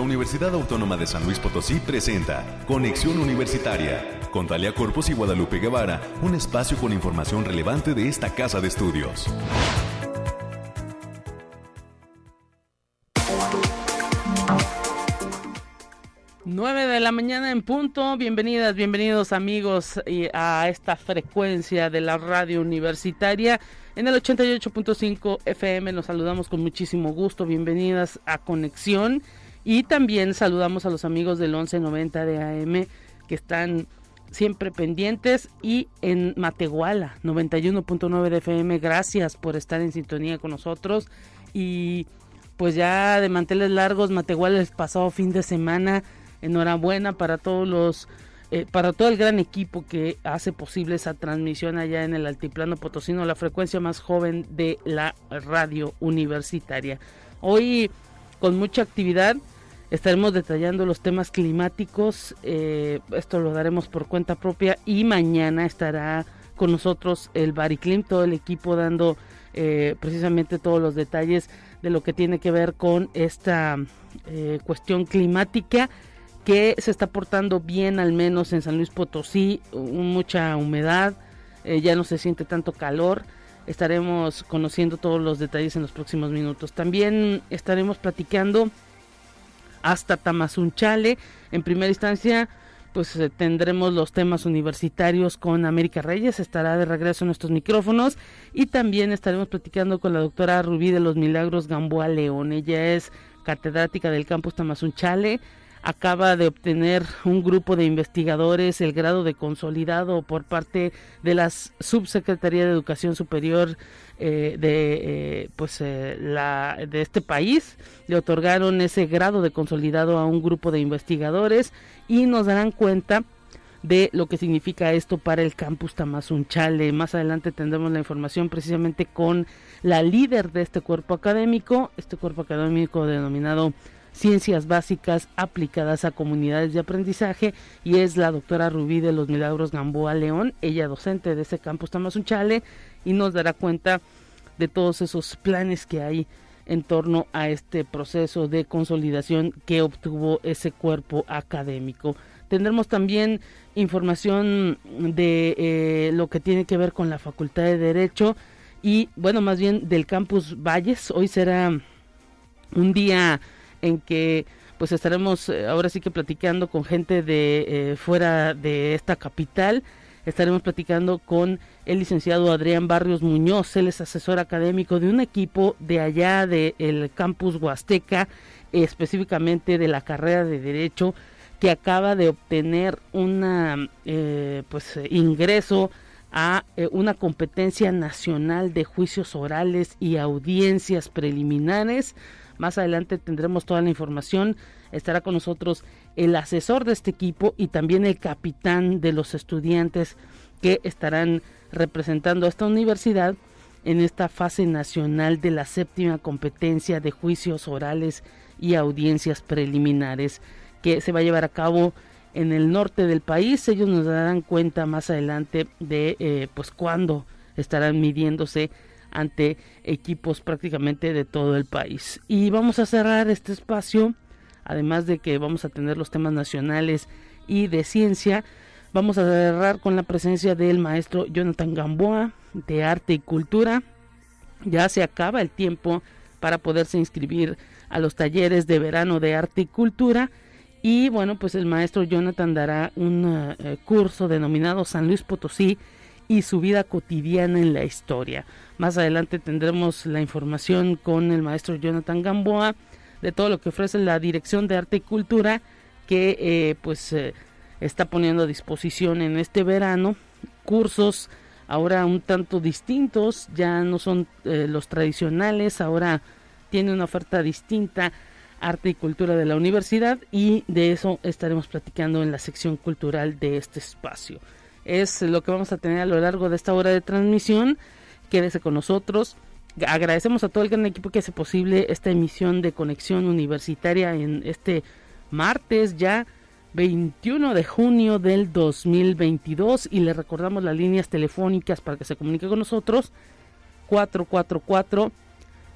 la Universidad Autónoma de San Luis Potosí presenta Conexión Universitaria con Talia Corpus y Guadalupe Guevara, un espacio con información relevante de esta casa de estudios. 9 de la mañana en punto. Bienvenidas, bienvenidos amigos a esta frecuencia de la radio universitaria. En el 88.5 FM nos saludamos con muchísimo gusto. Bienvenidas a Conexión. Y también saludamos a los amigos del 1190 de AM que están siempre pendientes. Y en Matehuala, 91.9 de FM. Gracias por estar en sintonía con nosotros. Y pues ya de manteles largos, Matehuala el pasado fin de semana enhorabuena para todos los eh, para todo el gran equipo que hace posible esa transmisión allá en el altiplano potosino, la frecuencia más joven de la radio universitaria. Hoy con mucha actividad estaremos detallando los temas climáticos, eh, esto lo daremos por cuenta propia y mañana estará con nosotros el Bariclim, todo el equipo dando eh, precisamente todos los detalles de lo que tiene que ver con esta cuestión climática que se está portando bien al menos en San Luis Potosí, mucha humedad, eh, ya no se siente tanto calor. Estaremos conociendo todos los detalles en los próximos minutos. También estaremos platicando hasta Tamazunchale. En primera instancia, pues eh, tendremos los temas universitarios con América Reyes, estará de regreso en nuestros micrófonos y también estaremos platicando con la doctora Rubí de los Milagros Gamboa León. Ella es catedrática del campus Tamazunchale acaba de obtener un grupo de investigadores el grado de consolidado por parte de la Subsecretaría de Educación Superior eh, de eh, pues eh, la de este país le otorgaron ese grado de consolidado a un grupo de investigadores y nos darán cuenta de lo que significa esto para el campus Tamazunchale. Más adelante tendremos la información precisamente con la líder de este cuerpo académico, este cuerpo académico denominado Ciencias Básicas aplicadas a comunidades de aprendizaje y es la doctora Rubí de los Milagros Gamboa León, ella docente de ese campus Tamazunchale y nos dará cuenta de todos esos planes que hay en torno a este proceso de consolidación que obtuvo ese cuerpo académico. Tendremos también información de eh, lo que tiene que ver con la Facultad de Derecho y, bueno, más bien del campus Valles. Hoy será un día en que pues estaremos eh, ahora sí que platicando con gente de eh, fuera de esta capital. Estaremos platicando con el licenciado Adrián Barrios Muñoz, él es asesor académico de un equipo de allá del campus Huasteca, específicamente de la carrera de Derecho, que acaba de obtener una eh, pues ingreso a una competencia nacional de juicios orales y audiencias preliminares más adelante tendremos toda la información. Estará con nosotros el asesor de este equipo y también el capitán de los estudiantes que estarán representando a esta universidad en esta fase nacional de la séptima competencia de juicios orales y audiencias preliminares que se va a llevar a cabo en el norte del país. Ellos nos darán cuenta más adelante de eh, pues cuándo estarán midiéndose ante equipos prácticamente de todo el país. Y vamos a cerrar este espacio, además de que vamos a tener los temas nacionales y de ciencia, vamos a cerrar con la presencia del maestro Jonathan Gamboa de arte y cultura. Ya se acaba el tiempo para poderse inscribir a los talleres de verano de arte y cultura. Y bueno, pues el maestro Jonathan dará un eh, curso denominado San Luis Potosí y su vida cotidiana en la historia. Más adelante tendremos la información con el maestro Jonathan Gamboa de todo lo que ofrece la Dirección de Arte y Cultura que eh, pues eh, está poniendo a disposición en este verano cursos ahora un tanto distintos, ya no son eh, los tradicionales, ahora tiene una oferta distinta arte y cultura de la universidad y de eso estaremos platicando en la sección cultural de este espacio es lo que vamos a tener a lo largo de esta hora de transmisión. Quédese con nosotros. Agradecemos a todo el gran equipo que hace posible esta emisión de conexión universitaria en este martes ya 21 de junio del 2022 y le recordamos las líneas telefónicas para que se comunique con nosotros 444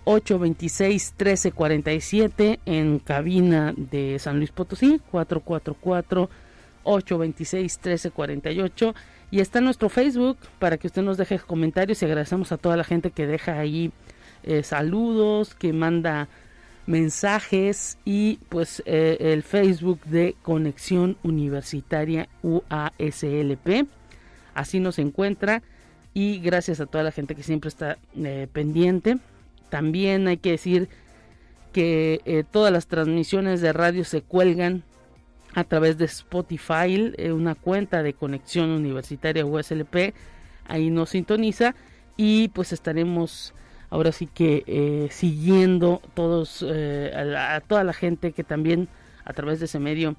826-1347 en cabina de San Luis Potosí, 444-826-1348. Y está nuestro Facebook para que usted nos deje comentarios y agradecemos a toda la gente que deja ahí eh, saludos, que manda mensajes y pues eh, el Facebook de Conexión Universitaria UASLP. Así nos encuentra y gracias a toda la gente que siempre está eh, pendiente. También hay que decir que todas las transmisiones de radio se cuelgan a través de Spotify, eh, una cuenta de conexión universitaria USLP, ahí nos sintoniza y pues estaremos ahora sí que siguiendo todos a, a toda la gente que también a través de ese medio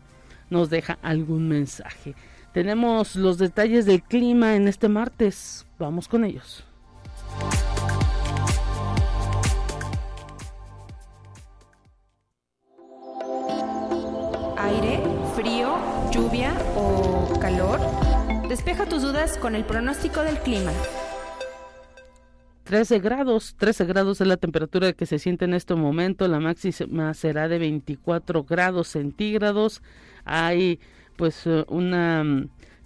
nos deja algún mensaje. Tenemos los detalles del clima en este martes. Vamos con ellos. Aire, lluvia o calor. Despeja tus dudas con el pronóstico del clima. 13 grados, 13 grados es la temperatura que se siente en este momento, la máxima será de 24 grados centígrados. Hay pues eh, una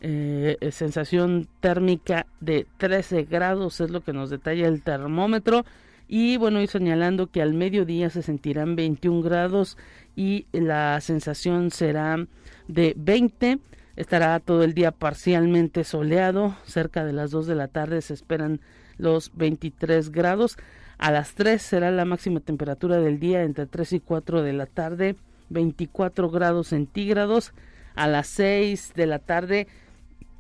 eh, sensación térmica de 13 grados es lo que nos detalla el termómetro y bueno y señalando que al mediodía se sentirán 21 grados y la sensación será de 20 estará todo el día parcialmente soleado cerca de las 2 de la tarde se esperan los 23 grados a las 3 será la máxima temperatura del día entre 3 y 4 de la tarde 24 grados centígrados a las 6 de la tarde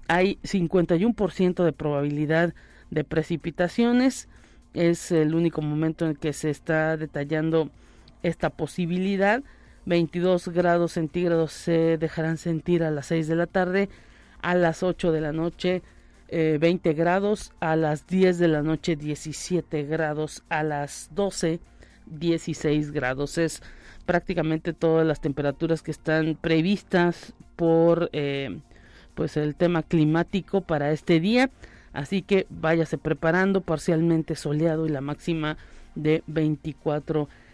hay 51% de probabilidad de precipitaciones. Es el único momento en que se está detallando esta posibilidad. 22 grados centígrados se dejarán sentir a las 6 de la tarde, a las 8 de la noche 20 eh, grados, a las 10 de la noche 17 grados, a las 12 16 grados. Es prácticamente todas las temperaturas que están previstas por eh, pues el tema climático para este día así que váyase preparando parcialmente soleado y la máxima de 24 grados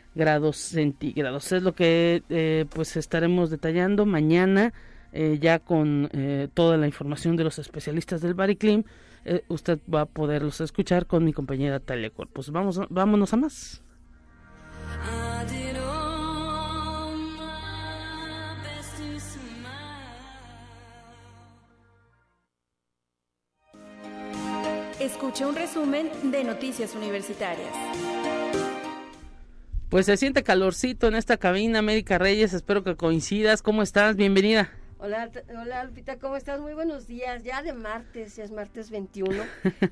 centígrados. Es lo que eh, pues estaremos detallando mañana eh, ya con toda la información de los especialistas del Bariclim. Usted va a poderlos escuchar con mi compañera Talia Corpus. Vamos vámonos a más. Escuche un resumen de Noticias Universitarias. Pues se siente calorcito en esta cabina, América Reyes. Espero que coincidas. ¿Cómo estás? Bienvenida. Hola, hola Lupita, ¿cómo estás? Muy buenos días. Ya de martes, ya es martes 21.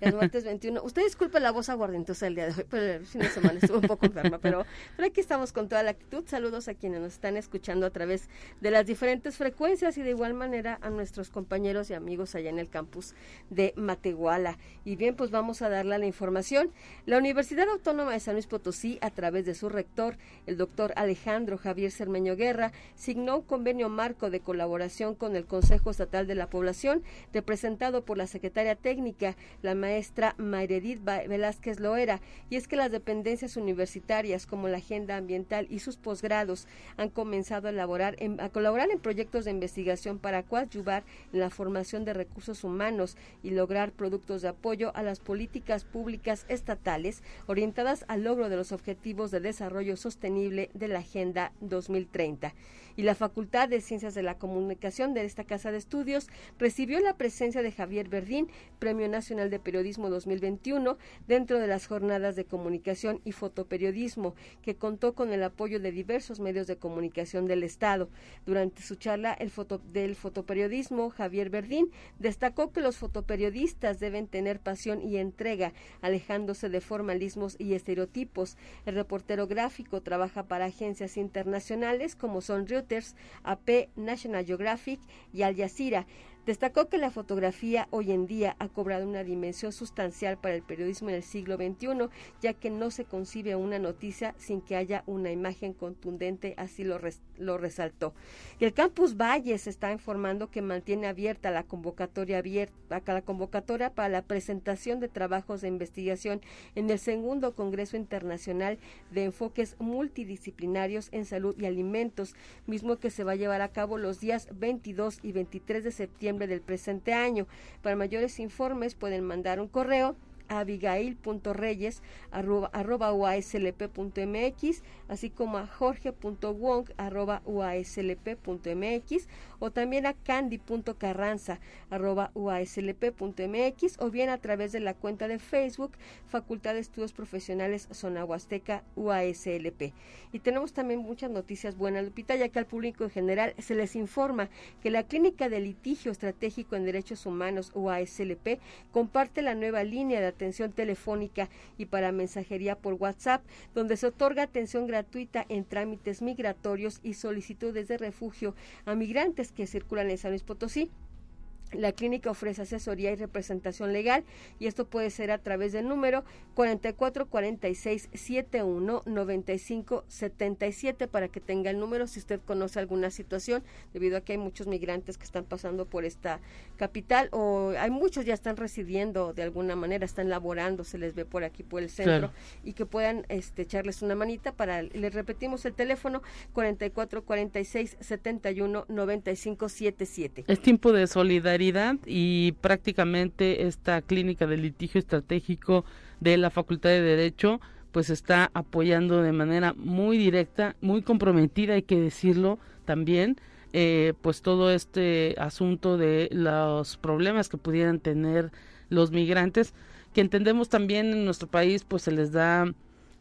es martes 21. Usted disculpe la voz aguardentosa el día de hoy, pero el fin de semana estuvo un poco enferma, pero, pero aquí estamos con toda la actitud. Saludos a quienes nos están escuchando a través de las diferentes frecuencias y de igual manera a nuestros compañeros y amigos allá en el campus de Matehuala. Y bien, pues vamos a darle la información. La Universidad Autónoma de San Luis Potosí, a través de su rector, el doctor Alejandro Javier Cermeño Guerra, signó un convenio marco de colaboración con el Consejo Estatal de la Población, representado por la secretaria técnica, la maestra Mayredit Velázquez Loera, y es que las dependencias universitarias como la Agenda Ambiental y sus posgrados han comenzado a, elaborar colaborar en proyectos de investigación para coadyuvar en la formación de recursos humanos y lograr productos de apoyo a las políticas públicas estatales orientadas al logro de los objetivos de desarrollo sostenible de la Agenda 2030 y la Facultad de Ciencias de la Comunicación de esta Casa de Estudios recibió la presencia de Javier Verdín, Premio Nacional de Periodismo 2021, dentro de las jornadas de comunicación y fotoperiodismo, que contó con el apoyo de diversos medios de comunicación del Estado. Durante su charla el foto, del fotoperiodismo, Javier Verdín destacó que los fotoperiodistas deben tener pasión y entrega, alejándose de formalismos y estereotipos. El reportero gráfico trabaja para agencias internacionales como son Reuters, AP, National Geographic y Al Jazeera. Destacó que la fotografía hoy en día ha cobrado una dimensión sustancial para el periodismo en el siglo XXI, ya que no se concibe una noticia sin que haya una imagen contundente, así lo, resaltó. Y el Campus Valles está informando que mantiene abierta la convocatoria abierta, la convocatoria para la presentación de trabajos de investigación en el segundo Congreso Internacional de Enfoques Multidisciplinarios en Salud y Alimentos, mismo que se va a llevar a cabo los días 22 y 23 de septiembre del presente año. Para mayores informes pueden mandar un correo abigail.reyes.uaslp.mx, así como a jorge.wong.uaslp.mx o también a candy.carranza.uaslp.mx o bien a través de la cuenta de Facebook Facultad de Estudios Profesionales Zona Huasteca UASLP. Y tenemos también muchas noticias buenas, Lupita, ya que al público en general se les informa que la Clínica de Litigio Estratégico en Derechos Humanos UASLP comparte la nueva línea de atención telefónica y para mensajería por WhatsApp, donde se otorga atención gratuita en trámites migratorios y solicitudes de refugio a migrantes que circulan en San Luis Potosí. La clínica ofrece asesoría y representación legal y esto puede ser a través del número 4446719577 para que tenga el número si usted conoce alguna situación debido a que hay muchos migrantes que están pasando por esta capital o hay muchos ya están residiendo de alguna manera, están laborando, se les ve por aquí por el centro y que puedan este, echarles una manita para les repetimos el teléfono 4446719577. Es tiempo de solidaridad y prácticamente esta clínica de litigio estratégico de la Facultad de Derecho pues está apoyando de manera muy directa, muy comprometida, hay que decirlo también, eh, pues todo este asunto de los problemas que pudieran tener los migrantes, que entendemos también en nuestro país, pues se les da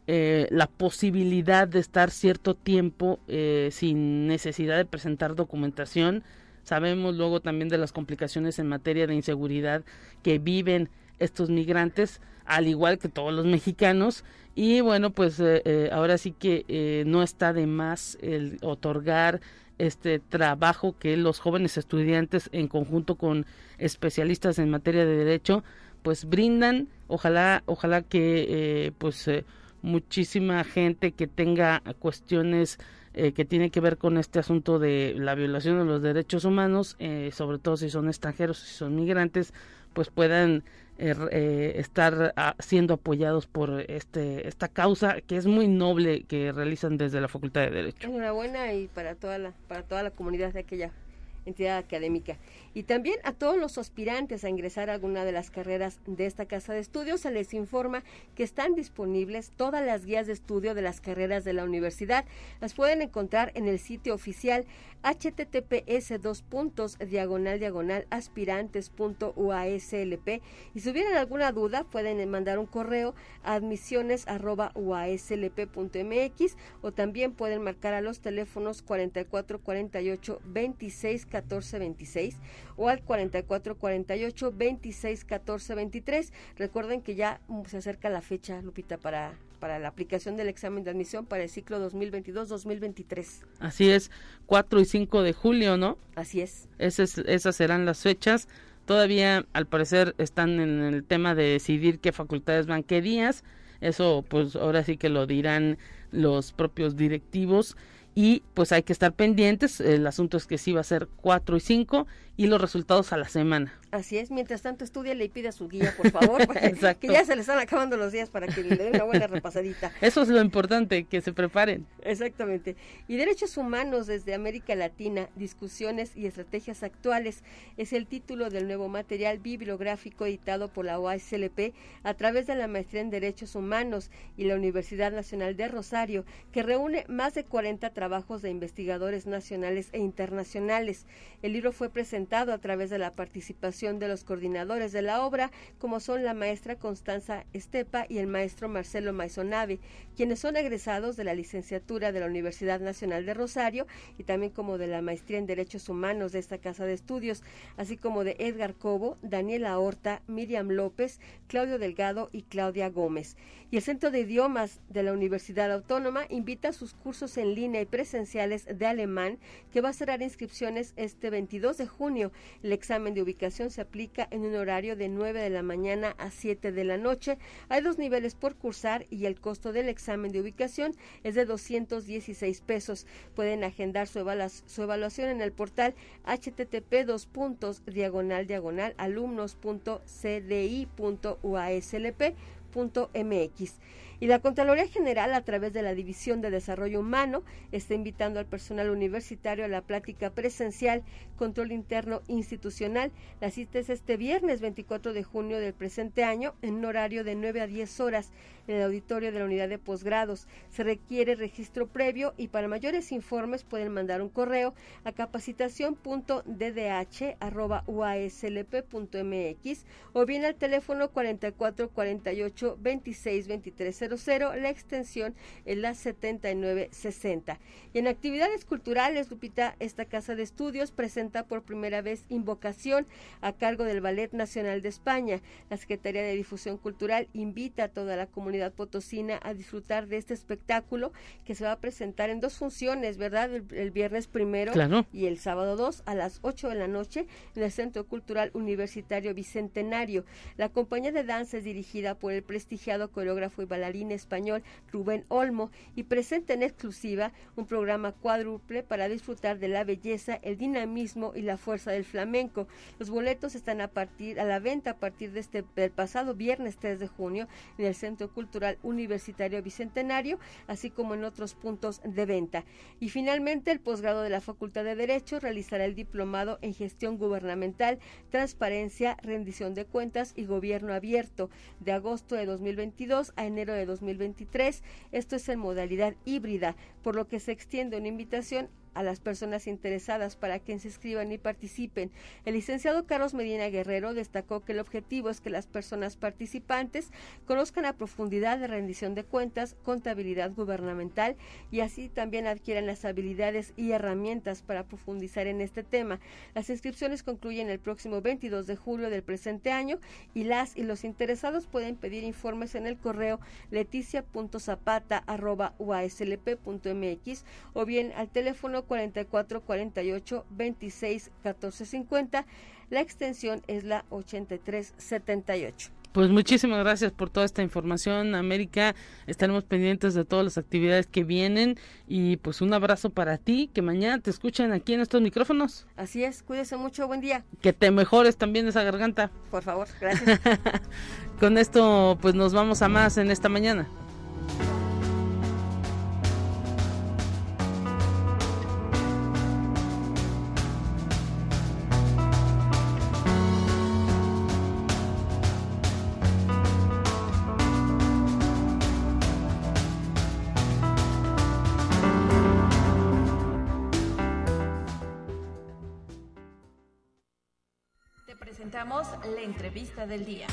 eh, la posibilidad de estar cierto tiempo eh, sin necesidad de presentar documentación, Sabemos luego también de las complicaciones en materia de inseguridad que viven estos migrantes, al igual que todos los mexicanos. Y bueno, pues eh, eh, ahora sí que eh, no está de más el otorgar este trabajo que los jóvenes estudiantes en conjunto con especialistas en materia de derecho pues brindan ojalá ojalá que pues muchísima gente que tenga cuestiones eh, que tiene que ver con este asunto de la violación de los derechos humanos, eh, sobre todo si son extranjeros, si son migrantes, pues puedan eh, estar ah, siendo apoyados por este esta causa que es muy noble que realizan desde la Facultad de Derecho. Enhorabuena y para toda la para toda la comunidad de aquella entidad académica. Y también a todos los aspirantes a ingresar a alguna de las carreras de esta casa de estudios se les informa que están disponibles todas las guías de estudio de las carreras de la universidad. Las pueden encontrar en el sitio oficial https dos puntos diagonal diagonal aspirantes punto uaslp y si hubieran alguna duda pueden mandar un correo a admisiones arroba uaslp.mx o también pueden marcar a los teléfonos 44 48 26 14 26 o al 44 48 26 14 23 recuerden que ya mm, se acerca la fecha Lupita para para la aplicación del examen de admisión para el ciclo 2022-2023. Así es, 4 y 5 de julio, ¿no? Así es. Esas, esas serán las fechas. Todavía, al parecer, están en el tema de decidir qué facultades van qué días. Eso, pues, ahora sí que lo dirán los propios directivos y pues hay que estar pendientes. El asunto es que sí va a ser 4 y 5 y los resultados a la semana. Así es, mientras tanto estudia y pida su guía, por favor, que ya se le están acabando los días para que le den una buena repasadita. Eso es lo importante, que se preparen. Exactamente. Y derechos humanos desde América Latina, discusiones y estrategias actuales es el título del nuevo material bibliográfico editado por la OASLP a través de la maestría en derechos humanos y la Universidad Nacional de Rosario, que reúne más de 40 trabajos de investigadores nacionales e internacionales. El libro fue presentado a través de la participación de los coordinadores de la obra, como son la maestra Constanza Estepa y el maestro Marcelo Maisonave, quienes son egresados de la licenciatura de la Universidad Nacional de Rosario y también como de la maestría en Derechos Humanos de esta casa de estudios, así como de Edgar Cobo, Daniela Horta, Miriam López, Claudio Delgado y Claudia Gómez. Y el Centro de Idiomas de la Universidad Autónoma invita a sus cursos en línea y presenciales de alemán que va a cerrar inscripciones este 22 de junio. El examen de ubicación se aplica en un horario de 9 de la mañana a 7 de la noche. Hay dos niveles por cursar y el costo del examen de ubicación es de 216 pesos. Pueden agendar su, evaluación en el portal http dos puntos diagonal diagonal alumnos.cdi.uaslp.mx. Y la Contraloría General, a través de la División de Desarrollo Humano, está invitando al personal universitario a la plática presencial Control Interno Institucional. La cita es este viernes 24 de junio del presente año en un horario de 9 a 10 horas en el auditorio de la unidad de posgrados. Se requiere registro previo y para mayores informes pueden mandar un correo a capacitación.ddh.uaslp.mx o bien al teléfono 4448 26 la extensión es la 7960. Y en actividades culturales, Lupita, esta casa de estudios presenta por primera vez Invocación a cargo del Ballet Nacional de España. La Secretaría de Difusión Cultural invita a toda la comunidad potosina a disfrutar de este espectáculo que se va a presentar en dos funciones, ¿verdad? El, viernes primero y el sábado 2 a las 8 de la noche en el Centro Cultural Universitario Bicentenario. La compañía de danza es dirigida por el prestigiado coreógrafo y bailarín español Rubén Olmo y presenta en exclusiva un programa cuádruple para disfrutar de la belleza, el dinamismo y la fuerza del flamenco. Los boletos están a partir a la venta a partir de este del pasado viernes 3 de junio en el Centro Cultural Universitario Bicentenario, así como en otros puntos de venta. Y finalmente el posgrado de la Facultad de Derecho realizará el diplomado en Gestión Gubernamental, Transparencia, Rendición de Cuentas y Gobierno Abierto de agosto de 2022 a enero de 2023. Esto es en modalidad híbrida, por lo que se extiende una invitación a las personas interesadas para que se inscriban y participen. El licenciado Carlos Medina Guerrero destacó que el objetivo es que las personas participantes conozcan a profundidad de rendición de cuentas, contabilidad gubernamental y así también adquieran las habilidades y herramientas para profundizar en este tema. Las inscripciones concluyen el próximo 22 de julio del presente año y las y los interesados pueden pedir informes en el correo leticia.zapata.uaslp.mx o bien al teléfono 44 48 26 14 50. La extensión es la 83 78. Pues muchísimas gracias por toda esta información, América. Estaremos pendientes de todas las actividades que vienen y pues un abrazo para ti, que mañana te escuchen aquí en estos micrófonos. Así es, cuídese mucho, buen día. Que te mejores también esa garganta. Por favor, gracias. Con esto pues nos vamos a más en esta mañana. La entrevista del día.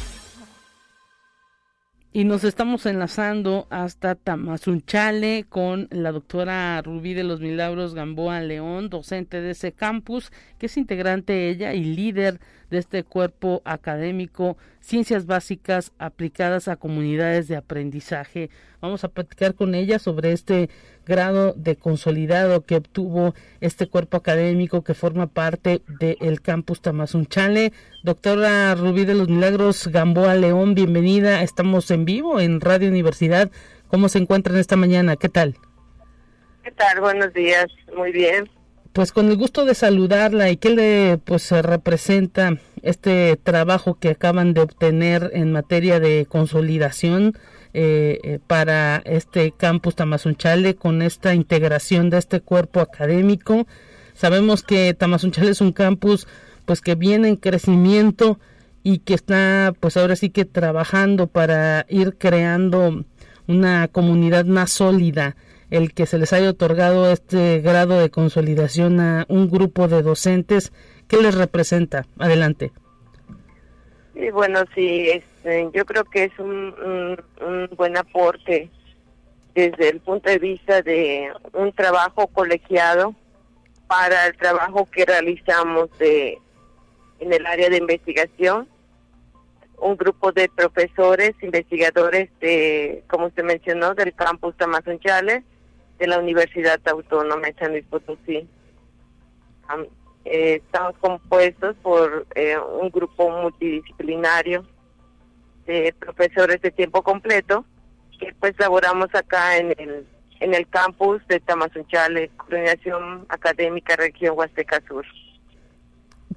Y nos estamos enlazando hasta Tamazunchale con la doctora Rubí de los Milagros Gamboa León, docente de ese campus, que es integrante ella y líder de este cuerpo académico, Ciencias Básicas aplicadas a comunidades de aprendizaje. Vamos a platicar con ella sobre este grado de consolidado que obtuvo este cuerpo académico que forma parte del campus Tamazunchale. Doctora Rubí de los Milagros Gamboa León, bienvenida. Estamos en vivo en Radio Universidad. ¿Cómo se encuentran esta mañana? ¿Qué tal? ¿Qué tal? Buenos días. Muy bien pues con el gusto de saludarla y qué le pues representa este trabajo que acaban de obtener en materia de consolidación eh, eh, para este campus Tamazunchale con esta integración de este cuerpo académico. Sabemos que Tamazunchale es un campus pues que viene en crecimiento y que está pues ahora sí que trabajando para ir creando una comunidad más sólida el que se les haya otorgado este grado de consolidación a un grupo de docentes. ¿Qué les representa? Adelante. Y bueno, sí, este, yo creo que es un, un, buen aporte desde el punto de vista de un trabajo colegiado para el trabajo que realizamos de, en el área de investigación. Un grupo de profesores, investigadores de, como usted mencionó, del campus Tamazunchale, de la Universidad Autónoma de San Luis Potosí. Eh, estamos compuestos por eh, un grupo multidisciplinario de profesores de tiempo completo que pues laboramos acá en el en el campus de Tamazunchale, Coordinación Académica Región Huasteca Sur.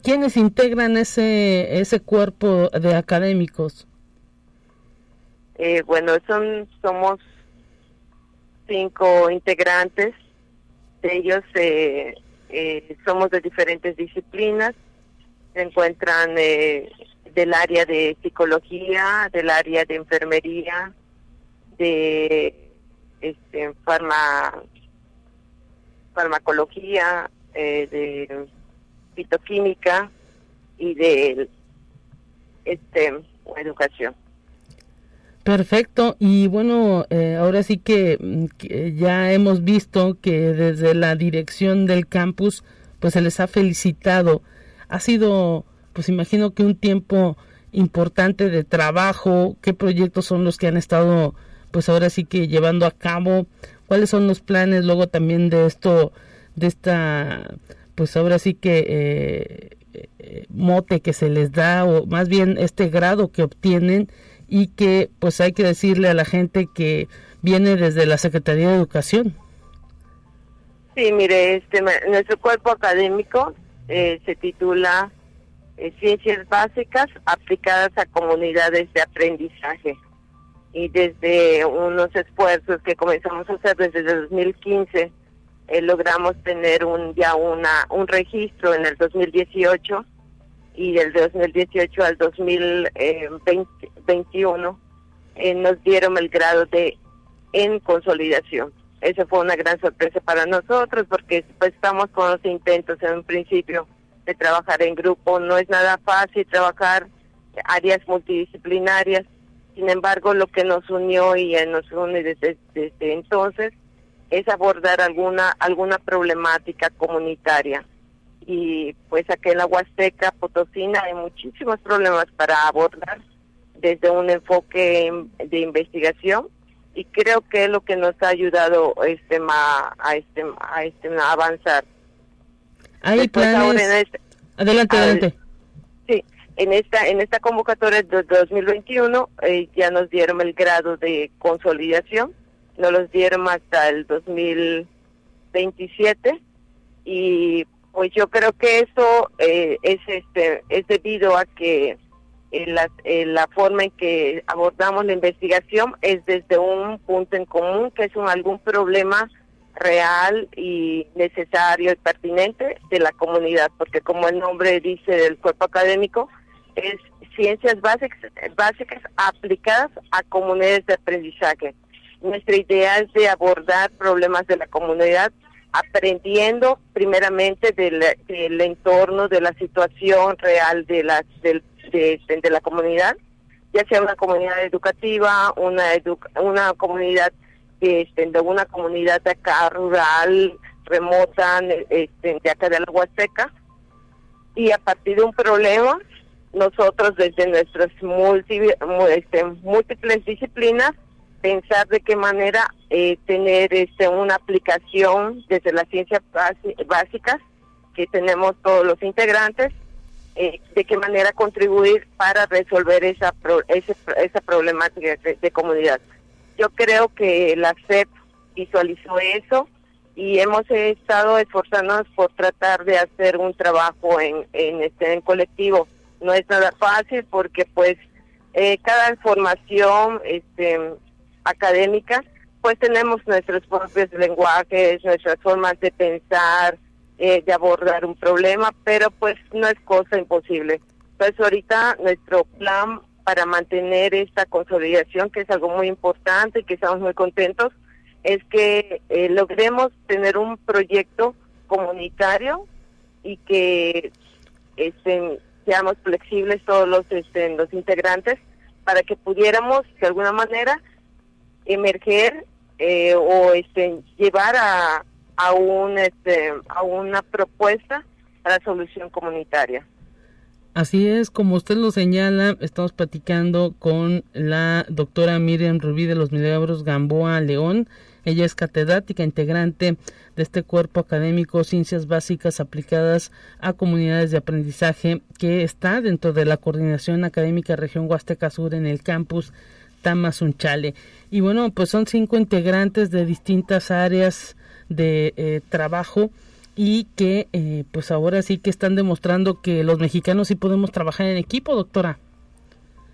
¿Quiénes integran ese ese cuerpo de académicos? Eh, bueno, son somos cinco integrantes. Ellos eh, eh, somos de diferentes disciplinas. Se encuentran del área de psicología, del área de enfermería, de este, farmacología, de fitoquímica y de este, educación. Perfecto, y bueno, eh, ahora sí mm, que, ya hemos visto que desde la dirección del campus, pues se les ha felicitado. Ha sido, pues imagino que un tiempo importante de trabajo, qué proyectos son los que han estado, pues ahora sí que llevando a cabo, cuáles son los planes luego también de esto, de esta, pues ahora sí que eh, eh, mote que se les da, o más bien este grado que obtienen y que pues hay que decirle a la gente que viene desde la Secretaría de Educación. Sí, mire, este, nuestro cuerpo académico eh, se titula eh, Ciencias Básicas aplicadas a comunidades de aprendizaje. Y desde unos esfuerzos que comenzamos a hacer desde el 2015, eh, logramos tener un ya una un registro en el 2018 y del 2018 al 2021 eh, nos dieron el grado de en consolidación. Esa fue una gran sorpresa para nosotros porque pues, estamos con los intentos en un principio de trabajar en grupo. No es nada fácil trabajar áreas multidisciplinarias. Sin embargo, lo que nos unió y nos une desde, desde entonces es abordar alguna alguna problemática comunitaria y pues aquí en la Huasteca Potosina hay muchísimos problemas para abordar desde un enfoque de investigación y creo que es lo que nos ha ayudado este a este a este a avanzar. Hay planes. Este, adelante, adelante. Sí, en esta en esta convocatoria de 2021 eh, ya nos dieron el grado de consolidación, nos los dieron hasta el 2027 y pues yo creo que eso eh, es este es debido a que eh, la, eh, la forma en que abordamos la investigación es desde un punto en común, que es un, algún problema real y necesario y pertinente de la comunidad, porque como el nombre dice del cuerpo académico, es ciencias básicas aplicadas a comunidades de aprendizaje. Nuestra idea es de abordar problemas de la comunidad aprendiendo primeramente del, entorno, de la situación real de la, de, de, la comunidad, ya sea una comunidad educativa, una, una comunidad este, de una comunidad acá rural, remota, este, de acá de la Huasteca, y a partir de un problema, nosotros desde nuestras multi, este, múltiples disciplinas pensar de qué manera eh, tener este, una aplicación desde las ciencias básicas que tenemos todos los integrantes, eh, de qué manera contribuir para resolver esa, esa problemática de, comunidad. Yo creo que la CEP visualizó eso y hemos estado esforzándonos por tratar de hacer un trabajo en, en, este, en colectivo. No es nada fácil porque pues eh, cada formación este, académica, pues tenemos nuestros propios lenguajes, nuestras formas de pensar, eh, de abordar un problema, pero pues no es cosa imposible. Entonces ahorita nuestro plan para mantener esta consolidación, que es algo muy importante y que estamos muy contentos, es que eh, logremos tener un proyecto comunitario y que estén, seamos flexibles todos los, este, los integrantes para que pudiéramos de alguna manera emerger eh, o este, llevar a, a, un, este, a una propuesta a la solución comunitaria. Así es, como usted lo señala, estamos platicando con la doctora Miriam Rubí de los Milagros Gamboa León. Ella es catedrática integrante de este cuerpo académico Ciencias Básicas Aplicadas a Comunidades de Aprendizaje que está dentro de la Coordinación Académica Región Huasteca Sur en el campus Tamazunchale. Y bueno, pues son cinco integrantes de distintas áreas de eh, trabajo y que eh, pues ahora sí que están demostrando que los mexicanos sí podemos trabajar en equipo, doctora.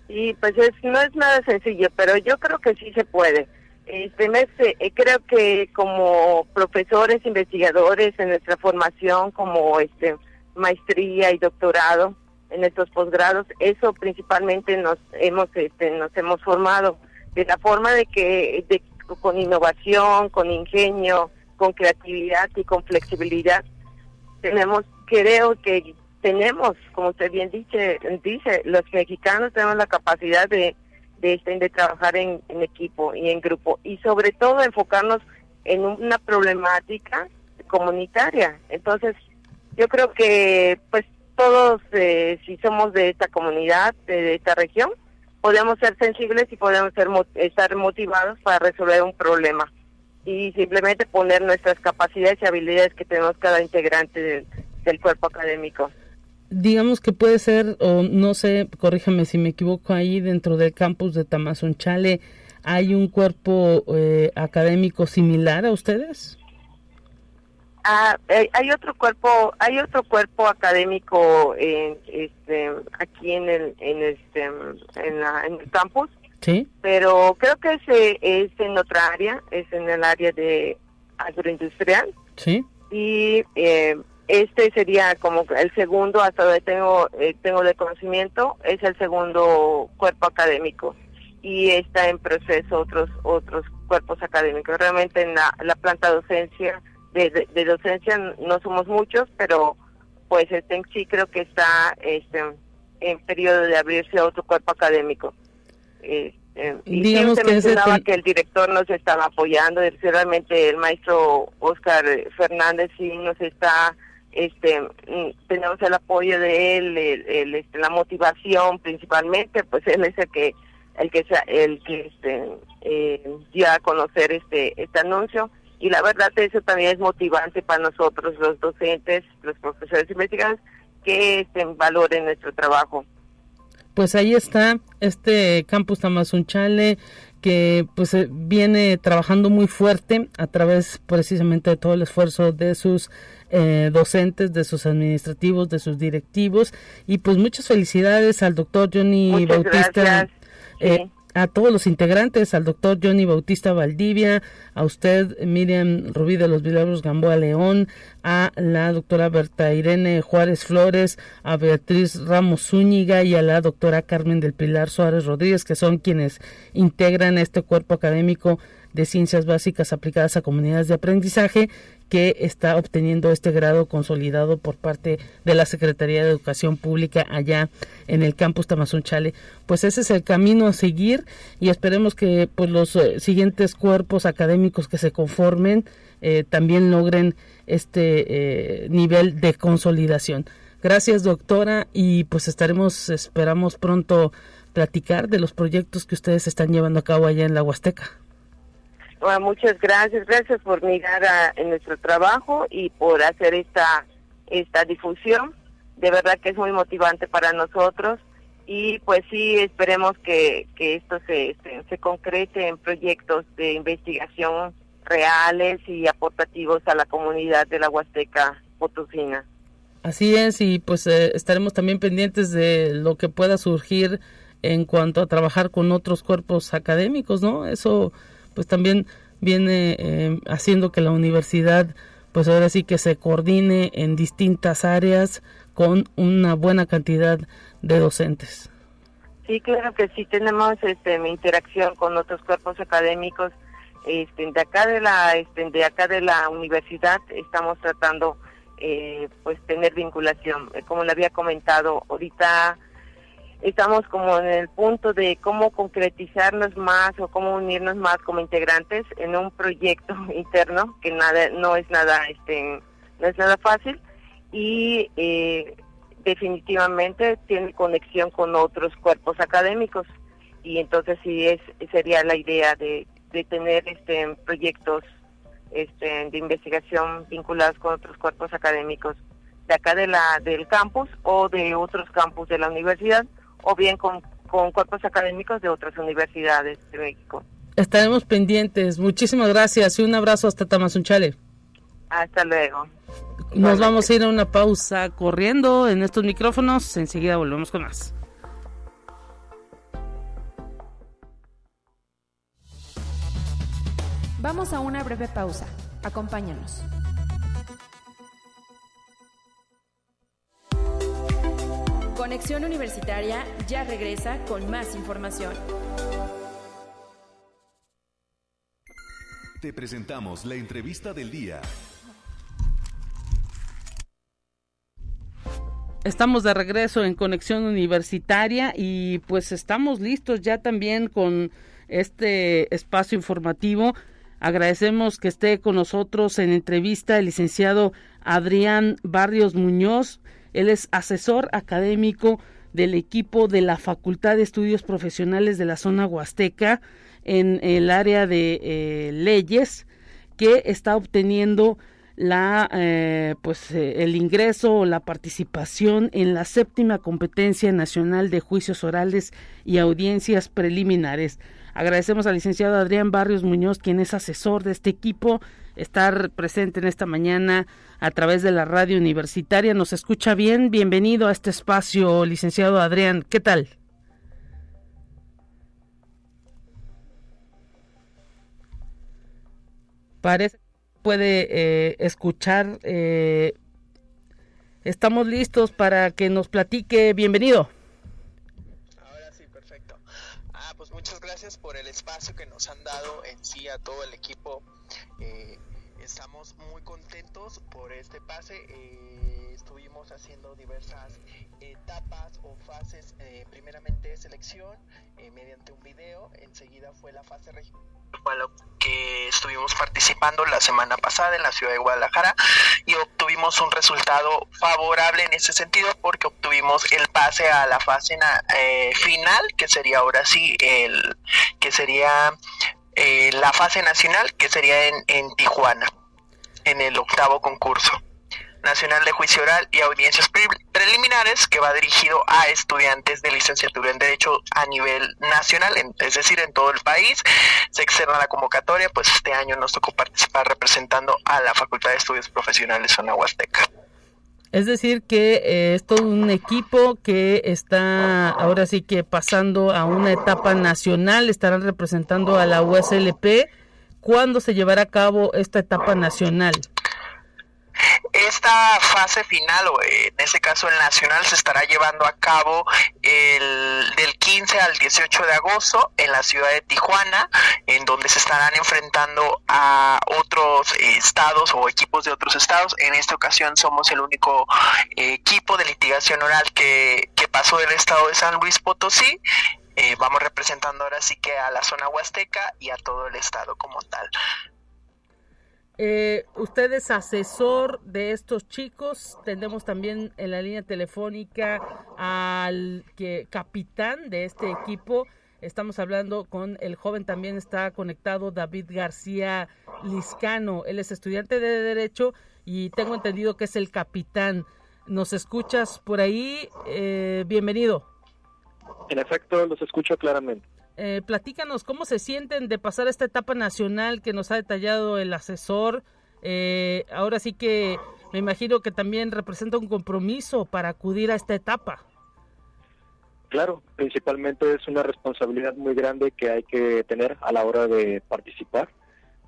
Y pues no es nada sencillo, pero yo creo que sí se puede. Este mes eh, creo que como profesores, investigadores en nuestra formación, como este maestría y doctorado en estos posgrados, eso principalmente nos hemos este, nos hemos formado de la forma de que con innovación, con ingenio, con creatividad y con flexibilidad. Tenemos, creo que tenemos, como usted bien dice, dice los mexicanos tenemos la capacidad de, de, de trabajar en, equipo y en grupo y sobre todo enfocarnos en una problemática comunitaria. Entonces, yo creo que pues todos, eh, si somos de esta comunidad, de, esta región, podemos ser sensibles y podemos ser, estar motivados para resolver un problema y simplemente poner nuestras capacidades y habilidades que tenemos cada integrante del, cuerpo académico. Digamos que puede ser, o no sé, corríjame si me equivoco, ahí dentro del campus de Tamazunchale, ¿hay un cuerpo eh, académico similar a ustedes? Ah, hay otro cuerpo, hay otro cuerpo académico en, este, aquí en el, en este, en, la, en el campus Sí. Pero creo que ese es en otra área, es en el área de agroindustrial. Sí. Y eh, este sería como el segundo, hasta donde tengo, eh, tengo de conocimiento, es el segundo cuerpo académico. Y está en proceso otros otros cuerpos académicos. Realmente en la, la planta docencia, de, de, docencia no somos muchos, pero pues este sí creo que está este en periodo de abrirse otro cuerpo académico. Eh, eh, y Digamos que mencionaba que el director nos estaba apoyando, realmente el maestro Oscar Fernández sí nos está, este, mm, tenemos el apoyo de él, el, este, la motivación principalmente, pues él es el que, el que, el que este, eh, dio a conocer este, este anuncio y la verdad eso también es motivante para nosotros los docentes, los profesores investigadores que este, valoren nuestro trabajo. Pues ahí está este campus Tamazunchale que pues eh, viene trabajando muy fuerte a través precisamente de todo el esfuerzo de sus eh, docentes, de sus administrativos, de sus directivos. Y pues muchas felicidades al doctor Johnny Bautista. Eh, a todos los integrantes, al doctor Johnny Bautista Valdivia, a usted Miriam Rubí de los Vilagros Gamboa León, a la doctora Berta Irene Juárez Flores, a Beatriz Ramos Zúñiga y a la doctora Carmen del Pilar Suárez Rodríguez, que son quienes integran este cuerpo académico de Ciencias Básicas aplicadas a comunidades de aprendizaje que está obteniendo este grado consolidado por parte de la Secretaría de Educación Pública allá en el campus Tamazunchale. Pues ese es el camino a seguir y esperemos que pues los eh, siguientes cuerpos académicos que se conformen eh, también logren este eh, nivel de consolidación. Gracias doctora y pues estaremos, esperamos pronto platicar de los proyectos que ustedes están llevando a cabo allá en la Huasteca. Ah, muchas gracias, gracias por mirar a, en nuestro trabajo y por hacer esta esta difusión. De verdad que es muy motivante para nosotros y pues sí esperemos que, que esto se, se, concrete en proyectos de investigación reales y aportativos a la comunidad de la Huasteca Potosina. Así es, y pues eh, estaremos también pendientes de lo que pueda surgir en cuanto a trabajar con otros cuerpos académicos, ¿no? Eso pues también viene eh, haciendo que la universidad pues ahora sí que se coordine en distintas áreas con una buena cantidad de docentes. Sí, claro que sí tenemos este interacción con otros cuerpos académicos este, de acá de la este, de acá de la universidad estamos tratando eh, pues tener vinculación como le había comentado ahorita estamos como en el punto de cómo concretizarnos más o cómo unirnos más como integrantes en un proyecto interno que nada no es nada este no es nada fácil y eh, definitivamente tiene conexión con otros cuerpos académicos y entonces sí es sería la idea de de tener este proyectos este, de investigación vinculados con otros cuerpos académicos de acá de la del campus o de otros campus de la universidad o bien con, con cuerpos académicos de otras universidades de México. Estaremos pendientes. Muchísimas gracias y un abrazo hasta Tamazunchale. Hasta luego. Nos vamos a ir a una pausa corriendo en estos micrófonos. Enseguida volvemos con más. Vamos a una breve pausa. Acompáñanos. Conexión Universitaria ya regresa con más información. Te presentamos la entrevista del día. Estamos de regreso en Conexión Universitaria y pues estamos listos ya también con este espacio informativo. Agradecemos que esté con nosotros en entrevista el licenciado Adrián Barrios Muñoz. Él es asesor académico del equipo de la Facultad de Estudios Profesionales de la zona Huasteca en el área de eh, leyes que está obteniendo la eh, pues eh, el ingreso o la participación en la séptima competencia nacional de juicios orales y audiencias preliminares. Agradecemos al licenciado Adrián Barrios Muñoz, quien es asesor de este equipo, estar presente en esta mañana a través de la radio universitaria. ¿Nos escucha bien? Bienvenido a este espacio, licenciado Adrián. ¿Qué tal? Parece puede eh, escuchar. Eh, estamos listos para que nos platique. Bienvenido. Ahora sí, perfecto. Ah, pues muchas gracias por el espacio que nos han dado en sí a todo el equipo. Eh, estamos muy contentos por este pase. estuvimos haciendo diversas etapas o fases. primeramente selección mediante un video. Enseguida fue la fase regional que estuvimos participando la semana pasada en la ciudad de Guadalajara y obtuvimos un resultado favorable en ese sentido porque obtuvimos el pase a la fase eh, final que sería ahora sí el que sería eh, la fase nacional que sería en, en Tijuana en el octavo concurso. Nacional de Juicio Oral y Audiencias Preliminares que va dirigido a estudiantes de licenciatura en Derecho a nivel nacional, es decir, en todo el país. Se externa la convocatoria, pues este año nos tocó participar representando a la Facultad de Estudios Profesionales Zona Huasteca. Es decir, que eh, es todo un equipo que está ahora sí que pasando a una etapa nacional, estarán representando a la USLP. ¿Cuándo se llevará a cabo esta etapa nacional? Esta fase final, o en este caso el nacional, se estará llevando a cabo el, del 15 al 18 de agosto en la ciudad de Tijuana, en donde se estarán enfrentando a otros estados o equipos de otros estados. En esta ocasión somos el único equipo de litigación oral que, que pasó del estado de San Luis Potosí eh, vamos representando ahora sí que a la zona huasteca y a todo el estado como tal. Eh, usted es asesor de estos chicos. Tenemos también en la línea telefónica al que capitán de este equipo. Estamos hablando con el joven, también está conectado David García Liscano. Él es estudiante de Derecho y tengo entendido que es el capitán. ¿Nos escuchas por ahí? Eh, bienvenido. En efecto, los escucho claramente. Eh, platícanos cómo se sienten de pasar esta etapa nacional que nos ha detallado el asesor. Eh, ahora sí que me imagino que también representa un compromiso para acudir a esta etapa. Claro, principalmente es una responsabilidad muy grande que hay que tener a la hora de participar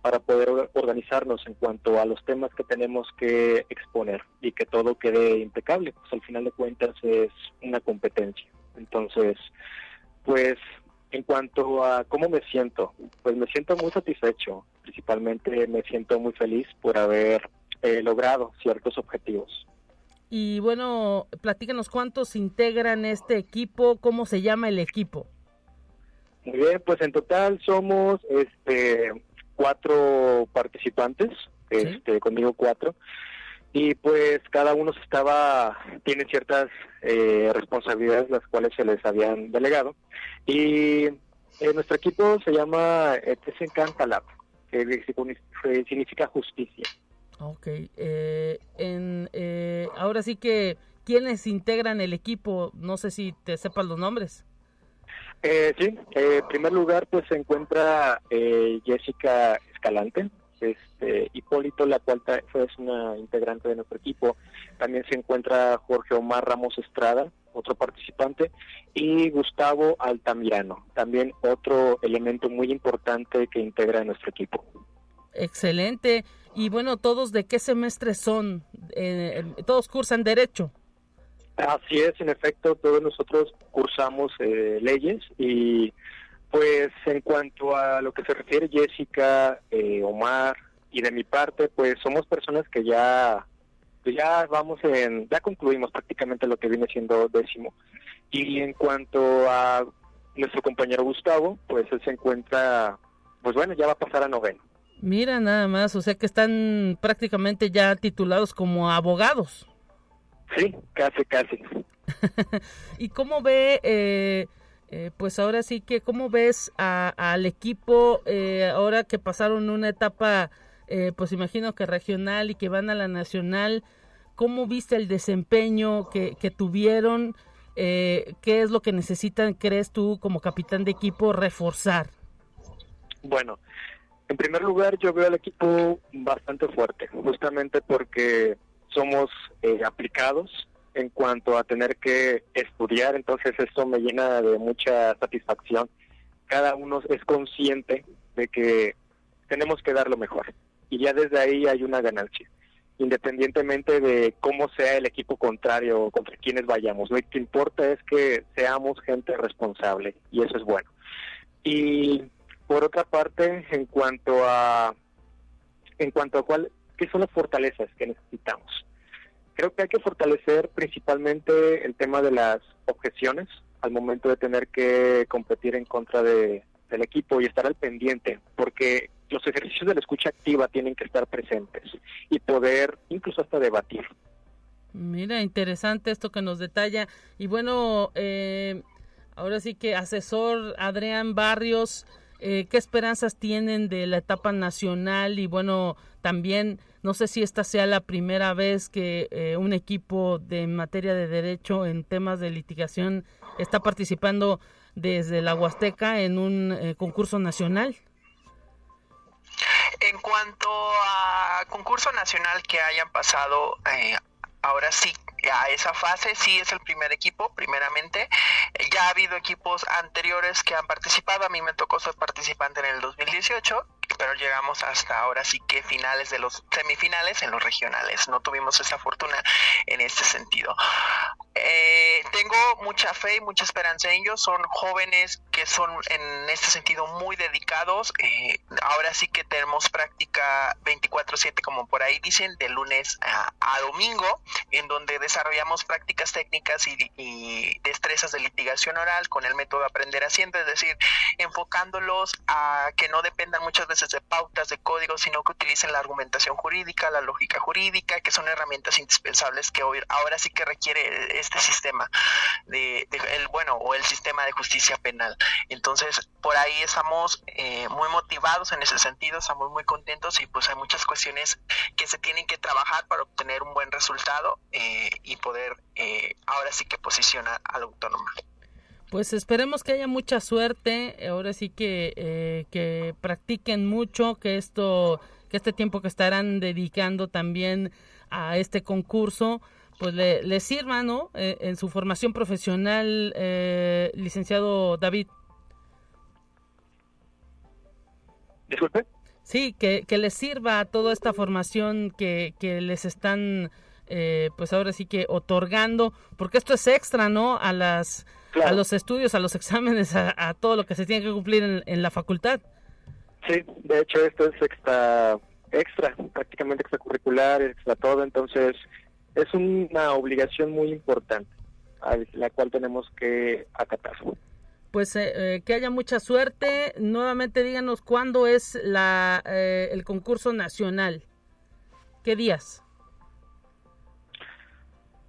para poder organizarnos en cuanto a los temas que tenemos que exponer y que todo quede impecable, pues al final de cuentas es una competencia. Entonces, pues en cuanto a cómo me siento, pues me siento muy satisfecho. Principalmente me siento muy feliz por haber eh, logrado ciertos objetivos. Y bueno, platícanos cuántos integran este equipo, cómo se llama el equipo. Muy bien, pues en total somos este cuatro participantes, este conmigo cuatro y pues cada uno estaba tiene ciertas eh, responsabilidades las cuales se les habían delegado y Eh, nuestro equipo se llama eh, Talab, que significa justicia. Ok. Eh, en, eh, ahora sí que, ¿quiénes integran el equipo? No sé si te sepas los nombres. Eh, sí, en primer lugar pues se encuentra Jessica Escalante, este, Hipólito, la cual fue una integrante de nuestro equipo. También se encuentra Jorge Omar Ramos Estrada, otro participante, y Gustavo Altamirano, también otro elemento muy importante que integra nuestro equipo. Excelente. Y bueno, ¿todos de qué semestre son? Eh, ¿Todos cursan Derecho? Así es, en efecto, todos nosotros cursamos eh, leyes y pues en cuanto a lo que se refiere Jessica, eh, Omar y de mi parte, pues somos personas que ya pues ya vamos en, ya concluimos prácticamente lo que viene siendo décimo. Y en cuanto a nuestro compañero Gustavo, pues él se encuentra, pues bueno, ya va a pasar a noveno. Mira nada más, o sea que están prácticamente ya titulados como abogados. Sí, casi, casi. ¿Y cómo ve eh, eh, pues ahora sí que, ¿cómo ves al equipo eh, ahora que pasaron una etapa, eh, pues imagino que regional y que van a la nacional? ¿Cómo viste el desempeño que, tuvieron? ¿Qué es lo que necesitan, crees tú, como capitán de equipo, reforzar? Bueno, en primer lugar, yo veo al equipo bastante fuerte, justamente porque somos aplicados, en cuanto a tener que estudiar, entonces esto me llena de mucha satisfacción. Cada uno es consciente de que tenemos que dar lo mejor y ya desde ahí hay una ganancia, independientemente de cómo sea el equipo contrario o contra quienes vayamos. Lo que importa es que seamos gente responsable y eso es bueno. Y por otra parte, en cuanto a en cuanto a cuál qué son las fortalezas que necesitamos creo que hay que fortalecer principalmente el tema de las objeciones al momento de tener que competir en contra de, del equipo y estar al pendiente, porque los ejercicios de la escucha activa tienen que estar presentes y poder incluso hasta debatir. Mira, interesante esto que nos detalla. Y bueno, eh, ahora sí que asesor Adrián Barrios, eh, ¿qué esperanzas tienen de la etapa nacional? Y bueno, también no sé si esta sea la primera vez que eh, un equipo de materia de derecho en temas de litigación está participando desde la Huasteca en un eh, concurso nacional. En cuanto a concurso nacional que hayan pasado, eh, ahora sí a esa fase sí es el primer equipo, primeramente. Ya ha habido equipos anteriores que han participado, a mí me tocó ser participante en el 2018 pero llegamos hasta ahora sí que finales de los semifinales en los regionales. No tuvimos esa fortuna en este sentido. Eh, tengo mucha fe y mucha esperanza en ellos. Son jóvenes que son en este sentido muy dedicados. Eh, ahora sí que tenemos práctica 24/7, como por ahí dicen, de lunes a, domingo, en donde desarrollamos prácticas técnicas y, y, destrezas de litigación oral con el método aprender haciendo, es decir, enfocándolos a que no dependan muchas veces de pautas, de códigos, sino que utilicen la argumentación jurídica, la lógica jurídica, que son herramientas indispensables que hoy ahora sí que requiere este sistema de, el bueno o el sistema de justicia penal. Entonces, por ahí estamos eh, muy motivados en ese sentido, estamos muy contentos y pues hay muchas cuestiones que se tienen que trabajar para obtener un buen resultado eh, y poder eh, ahora sí que posicionar al autónomo. Pues esperemos que haya mucha suerte, ahora sí que, eh, que practiquen mucho, que esto, que este tiempo que estarán dedicando también a este concurso, pues le, sirva, ¿no? Eh, en su formación profesional, eh, licenciado David. Disculpe. Sí, que, que les sirva toda esta formación que, que les están, pues ahora sí que otorgando, porque esto es extra, ¿no? A las a los estudios, a los exámenes, a, todo lo que se tiene que cumplir en, la facultad. Sí, de hecho esto es extra, extra, prácticamente extracurricular, extra todo, entonces es una obligación muy importante a la cual tenemos que acatar. Pues eh, eh, que haya mucha suerte. Nuevamente díganos cuándo es la, eh, el concurso nacional. ¿Qué días?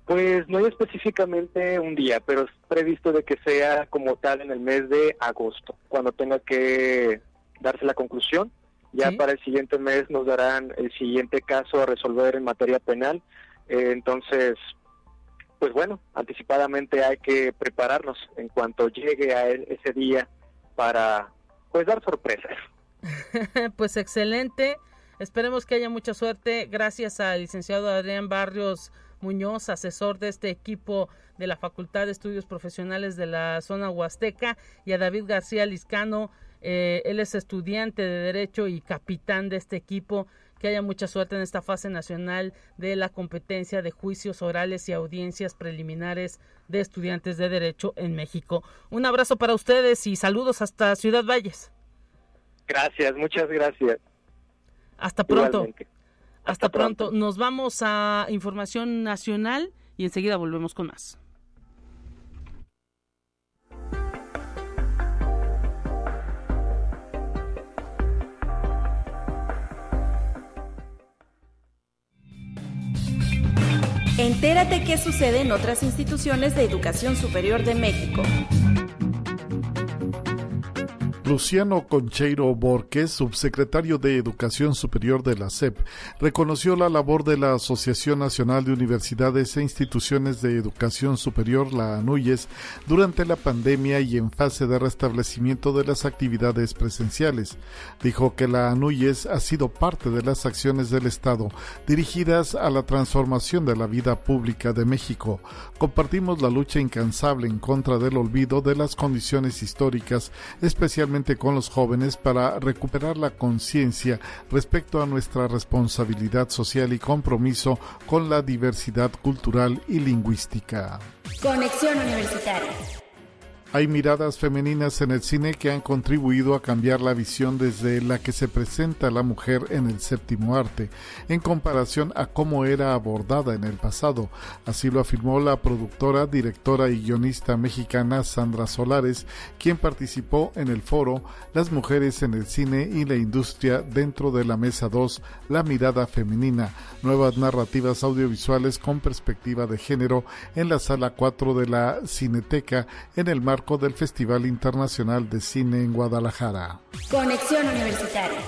Pues no hay específicamente un día, pero es previsto de que sea como tal en el mes de agosto, cuando tenga que darse la conclusión. Ya para el siguiente mes nos darán el siguiente caso a resolver en materia penal. Eh, entonces, pues bueno, anticipadamente hay que prepararnos en cuanto llegue a e-, ese día para pues dar sorpresas. pues excelente. Esperemos que haya mucha suerte. Gracias al licenciado Adrián Barrios Muñoz, asesor de este equipo de la Facultad de Estudios Profesionales de la zona Huasteca, y a David García Liscano. Eh, él es estudiante de Derecho y capitán de este equipo. Que haya mucha suerte en esta fase nacional de la competencia de juicios orales y audiencias preliminares de estudiantes de Derecho en México. Un abrazo para ustedes y saludos hasta Ciudad Valles. Gracias, muchas gracias. Hasta pronto. Hasta, pronto. Nos vamos a información nacional y enseguida volvemos con más. Entérate qué sucede en otras instituciones de educación superior de México. Luciano Concheiro Borges, subsecretario de Educación Superior de la SEP, reconoció la labor de la Asociación Nacional de Universidades e Instituciones de Educación Superior, la ANUYES, durante la pandemia y en fase de restablecimiento de las actividades presenciales. Dijo que la ANUYES ha sido parte de las acciones del Estado dirigidas a la transformación de la vida pública de México. Compartimos la lucha incansable en contra del olvido de las condiciones históricas, especialmente con los jóvenes para recuperar la conciencia respecto a nuestra responsabilidad social y compromiso con la diversidad cultural y lingüística. Conexión Universitaria. Hay miradas femeninas en el cine que han contribuido a cambiar la visión desde la que se presenta la mujer en el séptimo arte, en comparación a cómo era abordada en el pasado. Así lo afirmó la productora, directora y guionista mexicana Sandra Solares, quien participó en el foro Las mujeres en el cine y la industria dentro de la mesa 2, La mirada femenina, nuevas narrativas audiovisuales con perspectiva de género en la sala 4 de la Cineteca en el marco del Festival Internacional de Cine en Guadalajara. Conexión Universitaria.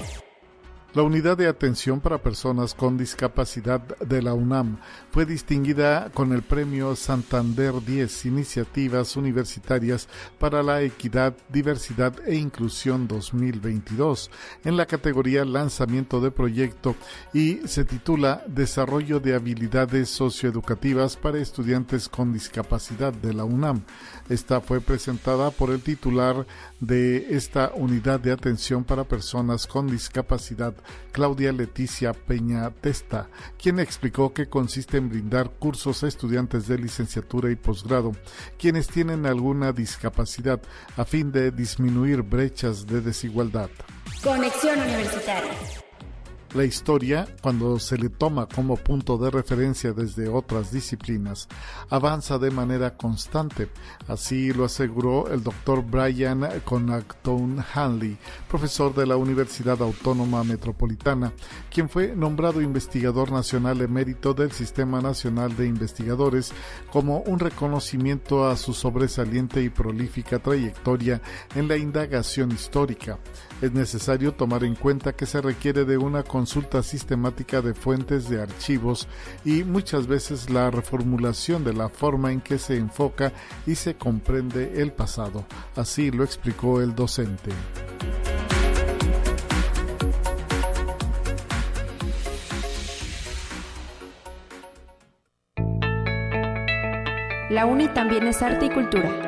La Unidad de Atención para Personas con Discapacidad de la UNAM fue distinguida con el Premio Santander 10 Iniciativas Universitarias para la Equidad, Diversidad e Inclusión 2022 en la categoría Lanzamiento de Proyecto y se titula Desarrollo de Habilidades Socioeducativas para Estudiantes con Discapacidad de la UNAM. Esta fue presentada por el titular de esta Unidad de Atención para Personas con Discapacidad Claudia Leticia Peña Testa, quien explicó que consiste en brindar cursos a estudiantes de licenciatura y posgrado, quienes tienen alguna discapacidad, a fin de disminuir brechas de desigualdad. Conexión Universitaria. La historia, cuando se le toma como punto de referencia desde otras disciplinas, avanza de manera constante. Así lo aseguró el doctor Brian Conacton Hanley, profesor de la Universidad Autónoma Metropolitana, quien fue nombrado investigador nacional emérito del Sistema Nacional de Investigadores como un reconocimiento a su sobresaliente y prolífica trayectoria en la indagación histórica. Es necesario tomar en cuenta que se requiere de una consulta sistemática de fuentes de archivos y muchas veces la reformulación de la forma en que se enfoca y se comprende el pasado. Así lo explicó el docente. La UNI también es arte y cultura.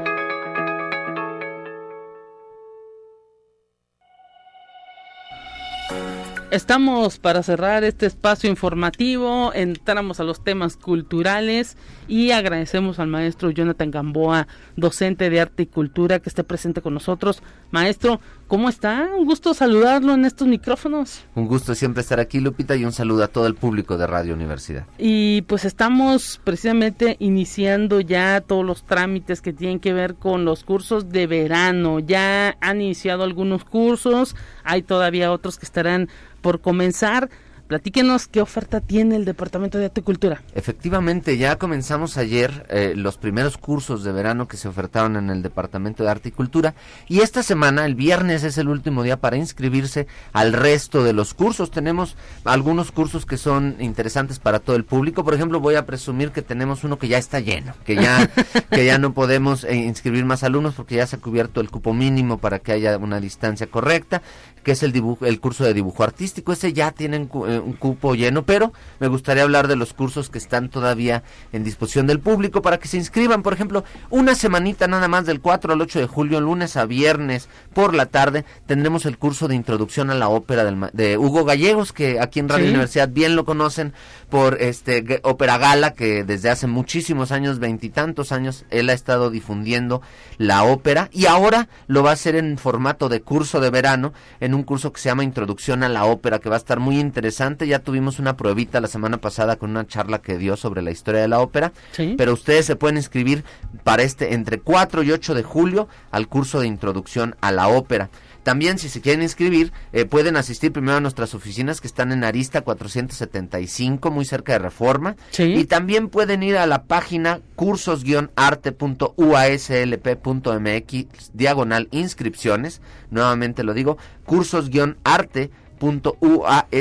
Estamos para cerrar este espacio informativo, entramos a los temas culturales y agradecemos al maestro Jonathan Gamboa, docente de arte y cultura, que esté presente con nosotros. Maestro, ¿cómo está? Un gusto saludarlo en estos micrófonos. Un gusto siempre estar aquí, Lupita, y un saludo a todo el público de Radio Universidad. Y pues estamos precisamente iniciando ya todos los trámites que tienen que ver con los cursos de verano. Ya han iniciado algunos cursos, hay todavía otros que estarán por comenzar. Platíquenos qué oferta tiene el Departamento de Arte y Cultura. Efectivamente, ya comenzamos ayer eh, los primeros cursos de verano que se ofertaron en el Departamento de Arte y Cultura y esta semana, el viernes, es el último día para inscribirse al resto de los cursos. Tenemos algunos cursos que son interesantes para todo el público. Por ejemplo, voy a presumir que tenemos uno que ya está lleno, que ya, que ya no podemos eh, inscribir más alumnos porque ya se ha cubierto el cupo mínimo para que haya una distancia correcta que es el dibujo, el curso de dibujo artístico. Ese ya tiene eh, un cupo lleno, pero me gustaría hablar de los cursos que están todavía en disposición del público para que se inscriban. Por ejemplo, una semanita nada más del 4 al 8 de julio, lunes a viernes por la tarde, tendremos el curso de introducción a la ópera de Hugo Gallegos, que aquí en Radio Universidad bien lo conocen por este ópera gala, que desde hace muchísimos años, veintitantos años, él ha estado difundiendo la ópera y ahora lo va a hacer en formato de curso de verano en un curso que se llama Introducción a la Ópera, que va a estar muy interesante. Ya tuvimos una pruebita la semana pasada con una charla que dio sobre la historia de la ópera. Pero ustedes se pueden inscribir para este entre 4 y 8 de julio al curso de Introducción a la Ópera. También si se quieren inscribir, eh, pueden asistir primero a nuestras oficinas que están en Arista 475, muy cerca de Reforma. Y también pueden ir a la página cursos-arte.uaslp.mx, diagonal inscripciones. Nuevamente lo digo, cursos-arte .uaslp.mx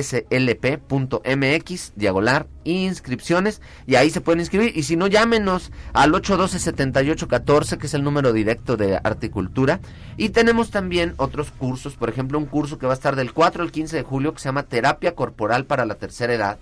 diagonal inscripciones y ahí se pueden inscribir. Y si no llámenos al 812-7814 que es el número directo de Articultura. Y tenemos también otros cursos por ejemplo un curso que va a estar del 4 al 15 de julio que se llama terapia corporal para la tercera edad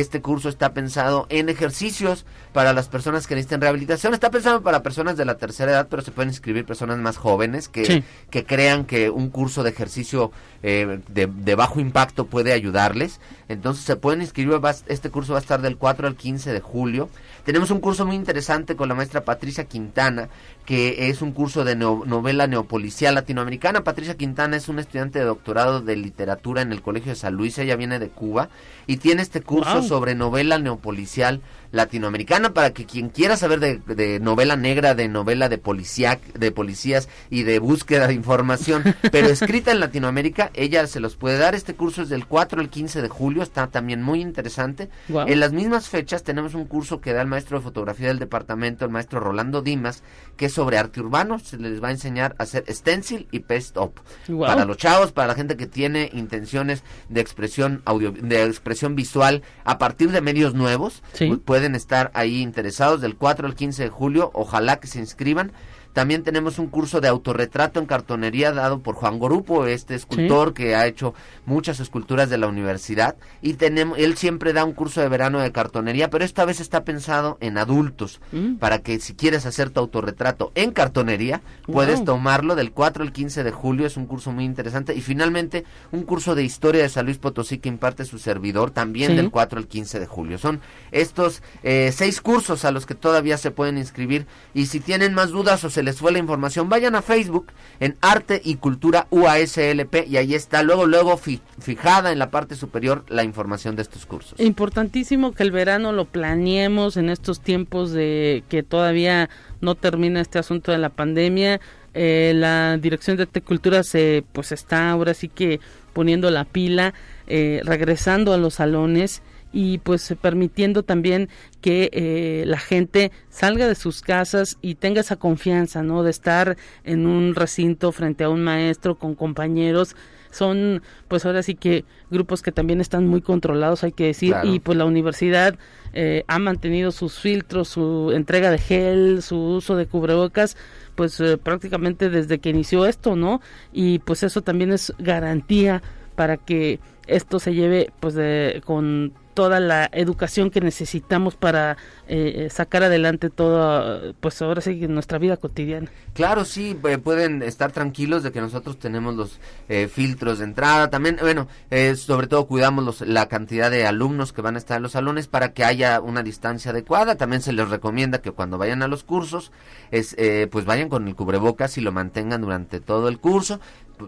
este curso está pensado en ejercicios para las personas que necesiten rehabilitación. Está pensado para personas de la tercera edad, pero se pueden inscribir personas más jóvenes que, que crean que un curso de ejercicio eh, de, de, bajo impacto puede ayudarles. Entonces se pueden inscribir. este curso va a estar del 4 al 15 de julio. Tenemos un curso muy interesante con la maestra Patricia Quintana, que es un curso de novela neopolicial latinoamericana. Patricia Quintana es una estudiante de doctorado de literatura en el Colegio de San Luis, ella viene de Cuba y tiene este curso sobre novela neopolicial latinoamericana para que quien quiera saber de, novela negra, de novela de policía, de policías y de búsqueda de información, pero escrita en Latinoamérica, ella se los puede dar. Este curso es del 4 al 15 de julio, está también muy interesante. En las mismas fechas tenemos un curso que da el maestro de fotografía del departamento, el maestro Rolando Dimas, que es sobre arte urbano, se les va a enseñar a hacer stencil y paste up. Para los chavos, para la gente que tiene intenciones de expresión audio, de expresión visual a partir de medios nuevos, puede estar ahí interesados del 4 al 15 de julio. Ojalá que se inscriban. También tenemos un curso de autorretrato en cartonería dado por Juan Gorupo, este escultor que ha hecho muchas esculturas de la universidad. Y tenemos, él siempre da un curso de verano de cartonería, pero esta vez está pensado en adultos, mm. para que si quieres hacer tu autorretrato en cartonería, puedes tomarlo del 4 al 15 de julio, es un curso muy interesante. Y finalmente, un curso de historia de San Luis Potosí que imparte su servidor también del 4 al 15 de julio. Son estos eh, seis cursos a los que todavía se pueden inscribir. Y si tienen más dudas o se les fue la información, vayan a Facebook en Arte y Cultura UASLP y ahí está luego, luego fijada en la parte superior la información de estos cursos. Importantísimo que el verano lo planeemos en estos tiempos de que todavía no termina este asunto de la pandemia. Eh, la dirección de Arte y Cultura se pues está ahora sí que poniendo la pila, eh, regresando a los salones y pues permitiendo también que eh, la gente salga de sus casas y tenga esa confianza, ¿no? De estar en un recinto frente a un maestro con compañeros. Son, pues ahora sí que grupos que también están muy controlados, hay que decir, y pues la universidad eh, ha mantenido sus filtros, su entrega de gel, su uso de cubrebocas, pues eh, prácticamente desde que inició esto, ¿no? Y pues eso también es garantía para que esto se lleve pues de, con toda la educación que necesitamos para eh, sacar adelante todo, pues ahora sí, nuestra vida cotidiana. Claro, sí, pueden estar tranquilos de que nosotros tenemos los eh, filtros de entrada. También, bueno, eh, sobre todo cuidamos los, la cantidad de alumnos que van a estar en los salones para que haya una distancia adecuada. También se les recomienda que cuando vayan a los cursos, es, pues vayan con el cubrebocas y lo mantengan durante todo el curso.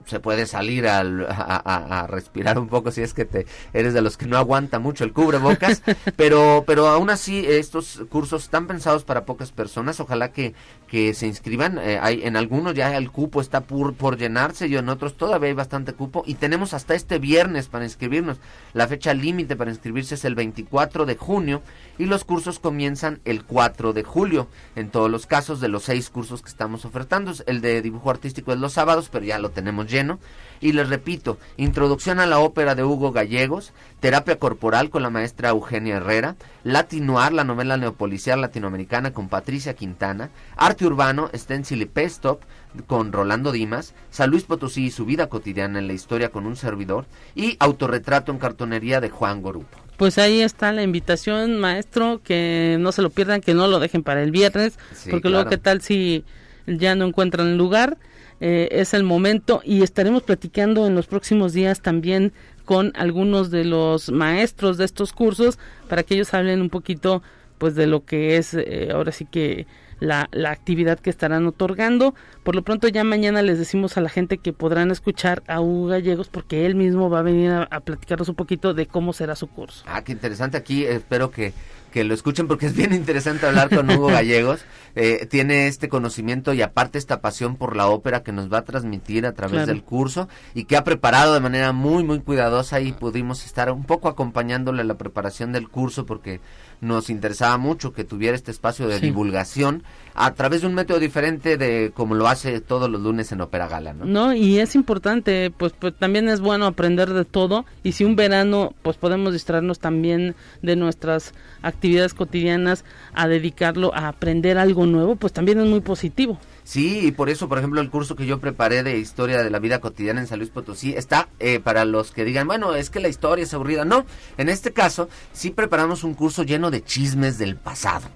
Se puede salir a, a, respirar un poco si es que te eres de los que no aguanta mucho el cubrebocas, pero pero aún así estos cursos están pensados para pocas personas, ojalá que, que se inscriban, eh, hay en algunos ya el cupo está por, por llenarse y en otros todavía hay bastante cupo. Y tenemos hasta este viernes para inscribirnos. La fecha límite para inscribirse es el 24 de junio y los cursos comienzan el 4 de julio. En todos los casos de los seis cursos que estamos ofertando, el de dibujo artístico es los sábados, pero ya lo tenemos lleno. Y les repito, introducción a la ópera de Hugo Gallegos, terapia corporal con la maestra Eugenia Herrera, Latinoar, la novela neopolicial latinoamericana con Patricia Quintana, arte urbano, stencil y pestop con Rolando Dimas, San Luis Potosí y su vida cotidiana en la historia con un servidor y autorretrato en cartonería de Juan Gorupo. Pues ahí está la invitación, maestro, que no se lo pierdan, que no lo dejen para el viernes, porque luego qué tal si ya no encuentran lugar. Eh, es el momento y estaremos platicando en los próximos días también con algunos de los maestros de estos cursos para que ellos hablen un poquito pues de lo que es eh, ahora sí que la, la, actividad que estarán otorgando. Por lo pronto ya mañana les decimos a la gente que podrán escuchar a Hugo Gallegos porque él mismo va a venir a, a platicarnos un poquito de cómo será su curso. Ah, qué interesante aquí. Espero que que lo escuchen porque es bien interesante hablar con Hugo Gallegos. Eh, tiene este conocimiento y aparte esta pasión por la ópera que nos va a transmitir a través del curso y que ha preparado de manera muy, muy cuidadosa y pudimos estar un poco acompañándole a la preparación del curso porque nos interesaba mucho que tuviera este espacio de divulgación a través de un método diferente de como lo hace todos los lunes en Ópera Gala, ¿no? No, y es importante, pues, pues también es bueno aprender de todo y si un verano pues podemos distraernos también de nuestras actividades cotidianas a dedicarlo a aprender algo nuevo, pues también es muy positivo. Sí, y por eso, por ejemplo, el curso que yo preparé de historia de la vida cotidiana en San Luis Potosí está eh, para los que digan, bueno, es que la historia es aburrida. No, en este caso sí preparamos un curso lleno de chismes del pasado.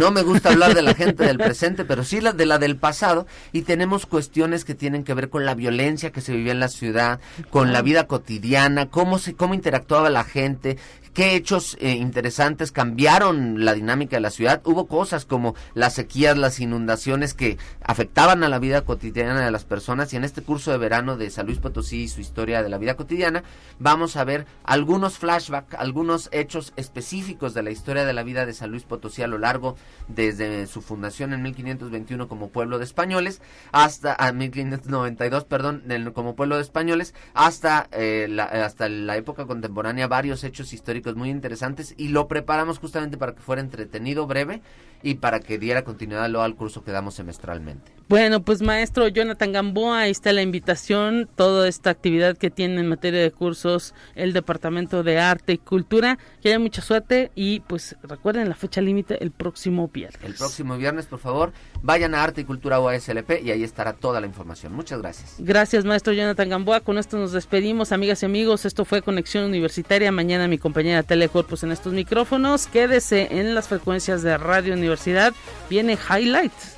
No me gusta hablar de la gente del presente, pero sí la de la del pasado y tenemos cuestiones que tienen que ver con la violencia que se vivía en la ciudad, con la vida cotidiana, cómo se cómo interactuaba la gente, qué hechos eh, interesantes cambiaron la dinámica de la ciudad. Hubo cosas como las sequías, las inundaciones que afectaban a la vida cotidiana de las personas y en este curso de verano de San Luis Potosí y su historia de la vida cotidiana vamos a ver algunos flashbacks, algunos hechos específicos de la historia de la vida de San Luis Potosí a lo largo desde su fundación en 1521 como pueblo de españoles hasta a 1592, perdón, como pueblo de españoles hasta eh, la, hasta la época contemporánea varios hechos históricos muy interesantes y lo preparamos justamente para que fuera entretenido, breve y para que diera continuidad al curso que damos semestralmente. Bueno, pues maestro Jonathan Gamboa, ahí está la invitación, toda esta actividad que tiene en materia de cursos el Departamento de Arte y Cultura. Que haya mucha suerte y pues recuerden la fecha límite el próximo viernes. El próximo viernes, por favor, vayan a Arte y Cultura OSLP y ahí estará toda la información. Muchas gracias. Gracias, maestro Jonathan Gamboa. Con esto nos despedimos, amigas y amigos. Esto fue Conexión Universitaria. Mañana mi compañera Telecorpus en estos micrófonos. Quédese en las frecuencias de Radio Universidad. Viene Highlights.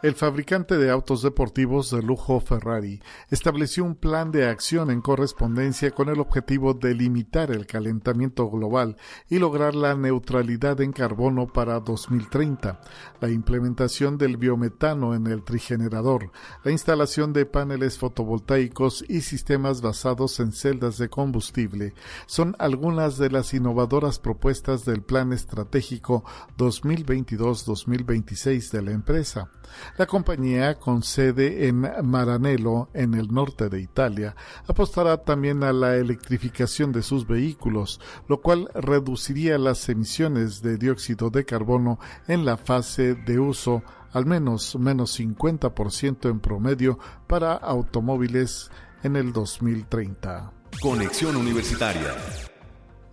El fabricante de autos deportivos de lujo Ferrari estableció un plan de acción en correspondencia con el objetivo de limitar el calentamiento global y lograr la neutralidad en carbono para 2030, la implementación del biometano en el trigenerador, la instalación de paneles fotovoltaicos y sistemas basados en celdas de combustible son algunas de las innovadoras propuestas del Plan Estratégico 2022-2026 de la empresa. La compañía, con sede en Maranello, en el norte de Italia, apostará también a la electrificación de sus vehículos, lo cual reduciría las emisiones de dióxido de carbono en la fase de uso al menos menos 50% en promedio para automóviles en el 2030. Conexión Universitaria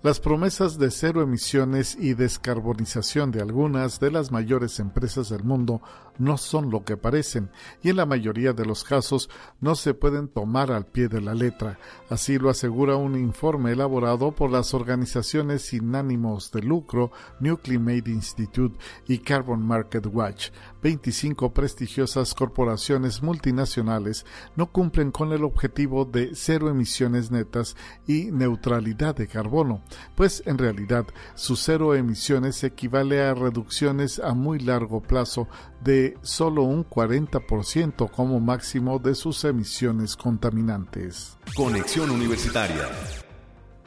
Las promesas de cero emisiones y descarbonización de algunas de las mayores empresas del mundo no son lo que parecen y en la mayoría de los casos no se pueden tomar al pie de la letra. Así lo asegura un informe elaborado por las organizaciones sin ánimos de lucro New Climate Institute y Carbon Market Watch. 25 prestigiosas corporaciones multinacionales no cumplen con el objetivo de cero emisiones netas y neutralidad de carbono pues en realidad su cero emisiones equivale a reducciones a muy largo plazo de solo un 40% como máximo de sus emisiones contaminantes. Conexión Universitaria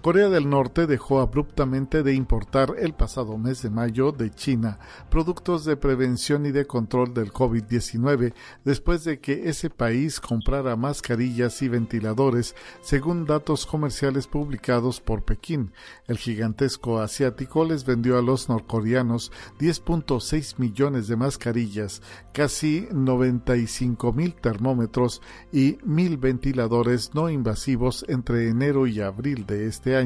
Corea del Norte dejó abruptamente de importar el pasado mes de mayo de China productos de prevención y de control del COVID-19 después de que ese país comprara mascarillas y ventiladores según datos comerciales publicados por Pekín. El gigantesco asiático les vendió a los norcoreanos 10.6 millones de mascarillas, casi 95 mil termómetros y mil ventiladores no invasivos entre enero y abril de este este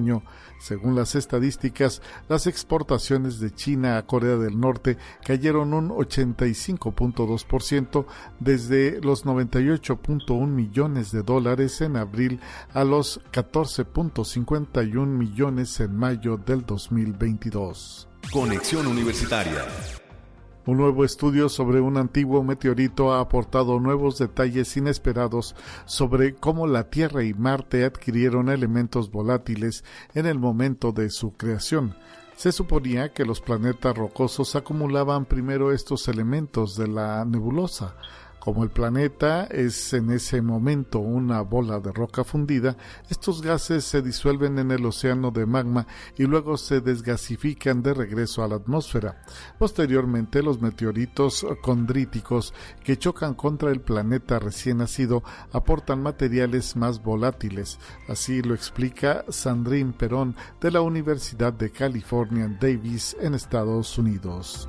Según las estadísticas, las exportaciones de China a Corea del Norte cayeron un 85.2% desde los 98.1 millones de dólares en abril a los 14.51 millones en mayo del 2022. Conexión Universitaria un nuevo estudio sobre un antiguo meteorito ha aportado nuevos detalles inesperados sobre cómo la Tierra y Marte adquirieron elementos volátiles en el momento de su creación. Se suponía que los planetas rocosos acumulaban primero estos elementos de la nebulosa, como el planeta es en ese momento una bola de roca fundida, estos gases se disuelven en el océano de magma y luego se desgasifican de regreso a la atmósfera. Posteriormente, los meteoritos condríticos que chocan contra el planeta recién nacido aportan materiales más volátiles. Así lo explica Sandrine Perón de la Universidad de California Davis en Estados Unidos.